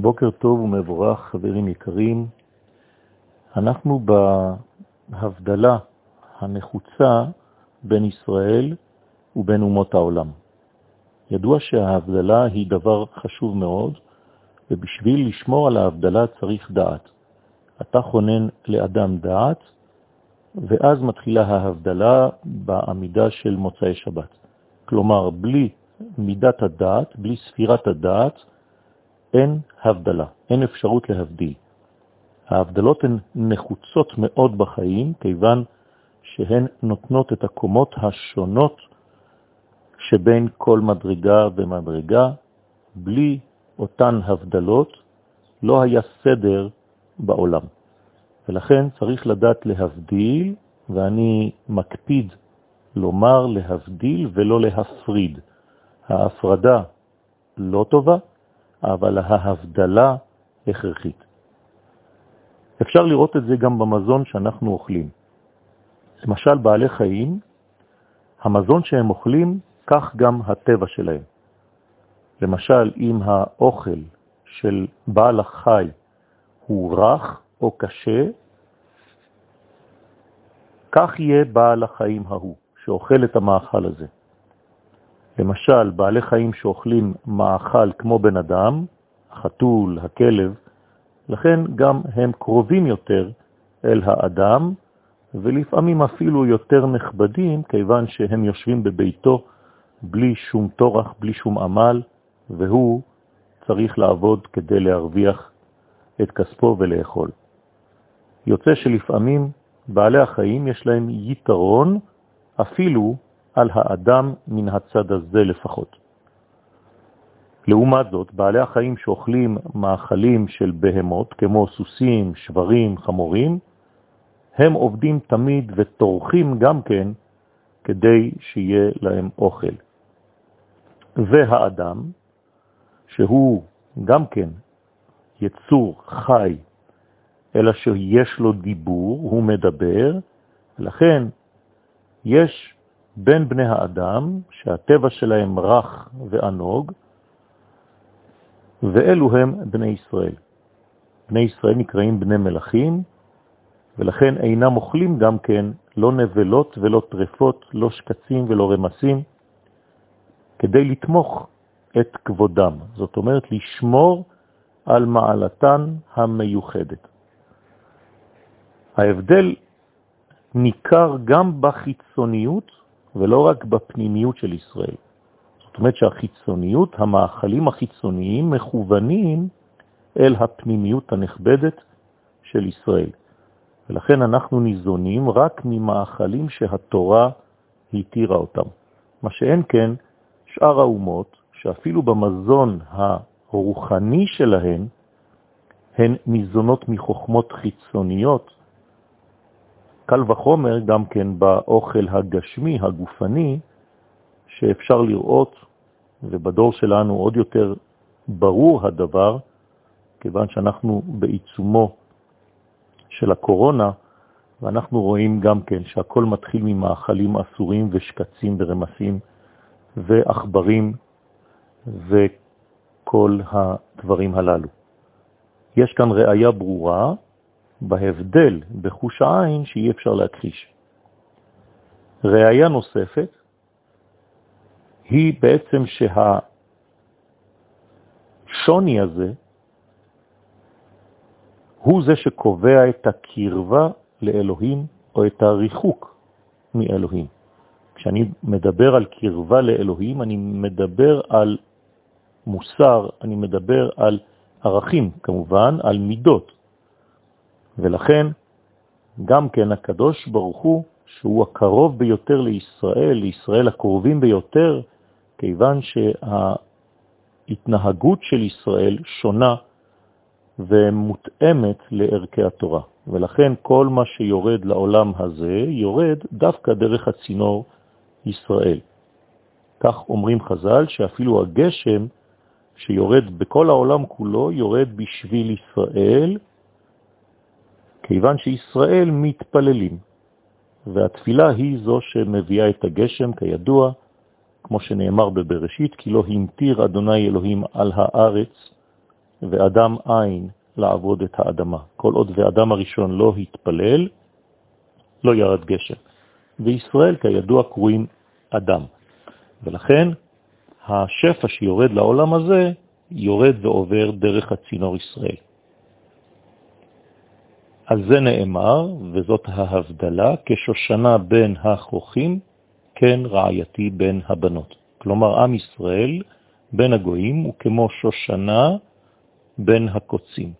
בוקר טוב ומבורך, חברים יקרים. אנחנו בהבדלה הנחוצה בין ישראל ובין אומות העולם. ידוע שההבדלה היא דבר חשוב מאוד, ובשביל לשמור על ההבדלה צריך דעת. אתה חונן לאדם דעת, ואז מתחילה ההבדלה בעמידה של מוצאי שבת. כלומר, בלי מידת הדעת, בלי ספירת הדעת, אין הבדלה, אין אפשרות להבדיל. ההבדלות הן נחוצות מאוד בחיים, כיוון שהן נותנות את הקומות השונות שבין כל מדרגה ומדרגה. בלי אותן הבדלות לא היה סדר בעולם. ולכן צריך לדעת להבדיל, ואני מקפיד לומר להבדיל ולא להפריד. ההפרדה לא טובה, אבל ההבדלה הכרחית. אפשר לראות את זה גם במזון שאנחנו אוכלים. למשל, בעלי חיים, המזון שהם אוכלים, כך גם הטבע שלהם. למשל, אם האוכל של בעל החי הוא רך או קשה, כך יהיה בעל החיים ההוא, שאוכל את המאכל הזה. למשל, בעלי חיים שאוכלים מאכל כמו בן אדם, החתול, הכלב, לכן גם הם קרובים יותר אל האדם, ולפעמים אפילו יותר נכבדים, כיוון שהם יושבים בביתו בלי שום תורח, בלי שום עמל, והוא צריך לעבוד כדי להרוויח את כספו ולאכול. יוצא שלפעמים בעלי החיים יש להם יתרון אפילו על האדם מן הצד הזה לפחות. לעומת זאת, בעלי החיים שאוכלים מאכלים של בהמות, כמו סוסים, שברים, חמורים, הם עובדים תמיד וטורחים גם כן כדי שיהיה להם אוכל. והאדם, שהוא גם כן יצור חי, אלא שיש לו דיבור, הוא מדבר, לכן יש בין בני האדם, שהטבע שלהם רך וענוג, ואלו הם בני ישראל. בני ישראל נקראים בני מלכים, ולכן אינם אוכלים גם כן לא נבלות ולא טרפות, לא שקצים ולא רמסים, כדי לתמוך את כבודם. זאת אומרת, לשמור על מעלתן המיוחדת. ההבדל ניכר גם בחיצוניות ולא רק בפנימיות של ישראל. זאת אומרת שהחיצוניות, המאכלים החיצוניים מכוונים אל הפנימיות הנכבדת של ישראל. ולכן אנחנו ניזונים רק ממאכלים שהתורה התירה אותם. מה שאין כן, שאר האומות, שאפילו במזון הרוחני שלהן, הן ניזונות מחוכמות חיצוניות, קל וחומר גם כן באוכל הגשמי, הגופני, שאפשר לראות, ובדור שלנו עוד יותר ברור הדבר, כיוון שאנחנו בעיצומו של הקורונה, ואנחנו רואים גם כן שהכל מתחיל ממאכלים אסורים ושקצים ורמסים ואחברים וכל הדברים הללו. יש כאן ראיה ברורה בהבדל בחוש העין שאי אפשר להכחיש. ראיה נוספת היא בעצם שהשוני הזה הוא זה שקובע את הקרבה לאלוהים או את הריחוק מאלוהים. כשאני מדבר על קרבה לאלוהים, אני מדבר על מוסר, אני מדבר על ערכים, כמובן, על מידות. ולכן גם כן הקדוש ברוך הוא, שהוא הקרוב ביותר לישראל, לישראל הקרובים ביותר, כיוון שההתנהגות של ישראל שונה ומותאמת לערכי התורה. ולכן כל מה שיורד לעולם הזה יורד דווקא דרך הצינור ישראל. כך אומרים חז"ל שאפילו הגשם שיורד בכל העולם כולו יורד בשביל ישראל, כיוון שישראל מתפללים, והתפילה היא זו שמביאה את הגשם, כידוע, כמו שנאמר בבראשית, כי לא המטיר אדוני אלוהים על הארץ ואדם עין לעבוד את האדמה. כל עוד ואדם הראשון לא התפלל, לא ירד גשם. וישראל כידוע קרויים אדם. ולכן השפע שיורד לעולם הזה יורד ועובר דרך הצינור ישראל. על זה נאמר, וזאת ההבדלה, כשושנה בין החוכים, כן רעייתי בין הבנות. כלומר, עם ישראל בין הגויים הוא כמו שושנה בין הקוצים.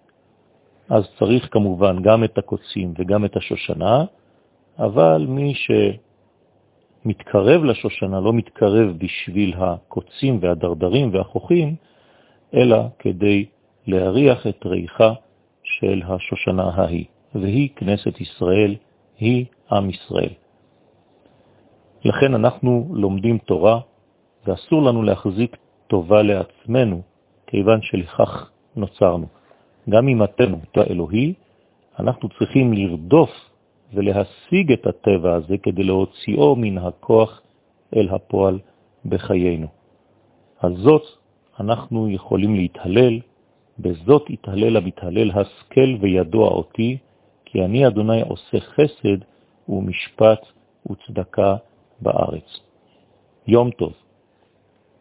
אז צריך כמובן גם את הקוצים וגם את השושנה, אבל מי שמתקרב לשושנה לא מתקרב בשביל הקוצים והדרדרים והחוכים, אלא כדי להריח את ריחה של השושנה ההיא, והיא כנסת ישראל, היא עם ישראל. לכן אנחנו לומדים תורה, ואסור לנו להחזיק טובה לעצמנו, כיוון שלכך נוצרנו. גם אם אתנו את האלוהי, אנחנו צריכים לרדוף ולהשיג את הטבע הזה כדי להוציאו מן הכוח אל הפועל בחיינו. על זאת אנחנו יכולים להתהלל, בזאת יתהלל המתהלל השכל וידוע אותי, כי אני אדוני עושה חסד ומשפט וצדקה בארץ. יום טוב.